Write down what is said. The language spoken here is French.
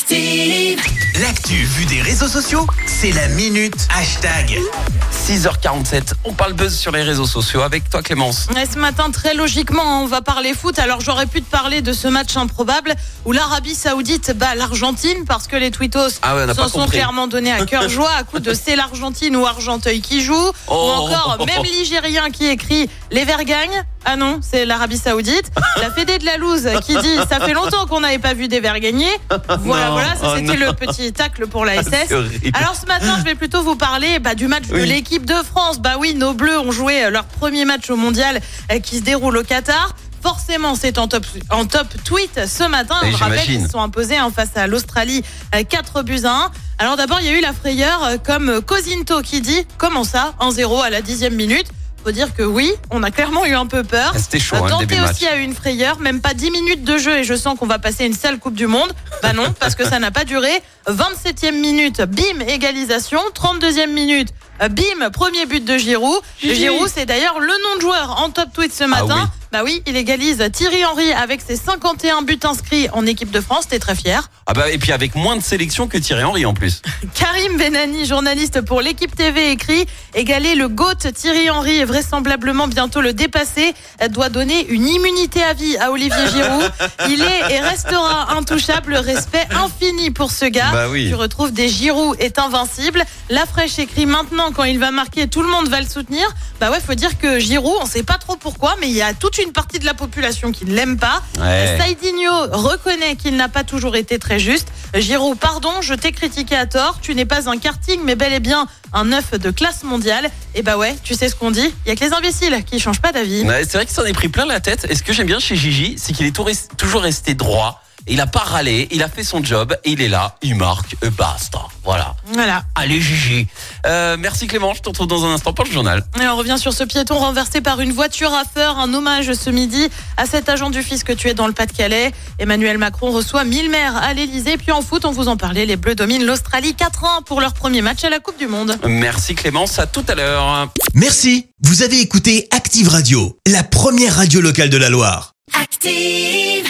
Active. L'actu vue des réseaux sociaux, c'est la minute hashtag. 6h47, on parle buzz sur les réseaux sociaux avec toi Clémence. Et ce matin, très logiquement, on va parler foot. Alors j'aurais pu te parler de ce match improbable où l'Arabie Saoudite bat l'Argentine parce que les tweetos Ah ouais, s'en sont compris. clairement donnés à cœur joie à coup de c'est l'Argentine ou Argenteuil qui joue. Ou Oh. encore même l'Igérien qui écrit les Verts gagnent. Ah non, c'est l'Arabie Saoudite. La Fédé de la Louse qui dit ça fait longtemps qu'on n'avait pas vu des Verts gagner. Voilà, Non, voilà, ça oh c'était le petit tacle pour la SS. Horrible. Alors ce matin, je vais plutôt vous parler bah, du match de l'équipe de France. Bah oui, nos Bleus ont joué euh, leur premier match au Mondial euh, qui se déroule au Qatar. Forcément, c'est en top, en top tweet ce matin. Et On rappelle qu'ils se sont imposés en face à l'Australie euh, 4 buts à 1. Alors d'abord, il y a eu la frayeur euh, comme euh, Cosinto qui dit comment ça 1-0 à la dixième minute. Faut dire que oui, on a clairement eu un peu peur. Ah, C'était chaud, hein, Dante aussi a eu une frayeur, même pas 10 minutes de jeu et je sens qu'on va passer une sale Coupe du Monde. Bah non, parce que ça n'a pas duré. 27e minute, bim, égalisation. 32e minute, bim, premier but de Giroud. Giroud, c'est d'ailleurs le nom de joueur en top tweet ce matin. Ah oui. Bah oui, il égalise Thierry Henry avec ses 51 buts inscrits en équipe de France. T'es très fier. Ah bah et puis avec moins de sélection que Thierry Henry en plus. Karim Benani, journaliste pour l'équipe TV, écrit égaler le GOAT Thierry Henry et vraisemblablement bientôt le dépasser doit donner une immunité à vie à Olivier Giroud. Il est et restera intouchable, le respect infini pour ce gars. Bah oui. Tu retrouves des Giroud est invincible. La fraîche écrit maintenant quand il va marquer, tout le monde va le soutenir. Bah ouais, faut dire que Giroud, on sait pas trop pourquoi, mais il y a toute une partie de la population qui ne l'aime pas. Ouais. Saïdinho reconnaît qu'il n'a pas toujours été très juste. Giroud, pardon, je t'ai critiqué à tort. Tu n'es pas un karting, mais bel et bien un œuf de classe mondiale. Et bah ouais, tu sais ce qu'on dit. Il y a que les imbéciles qui changent pas d'avis. Ouais, c'est vrai qu'il s'en est pris plein la tête. Et ce que j'aime bien chez Gigi, c'est qu'il est toujours resté droit. Il a pas râlé, il a fait son job et il est là, il marque, et basta. Voilà. Voilà. Allez Gigi. Euh, merci Clément, je te retrouve dans un instant pour le journal. Et on revient sur ce piéton renversé par une voiture à feu. Un hommage ce midi à cet agent du fisc tué dans le Pas-de-Calais. Emmanuel Macron reçoit 1000 maires à l'Elysée. Puis en foot, on vous en parlait, les Bleus dominent l'Australie 4-1 pour leur premier match à la Coupe du Monde. Merci Clémence, à tout à l'heure. Merci, vous avez écouté Active Radio, la première radio locale de la Loire. Active.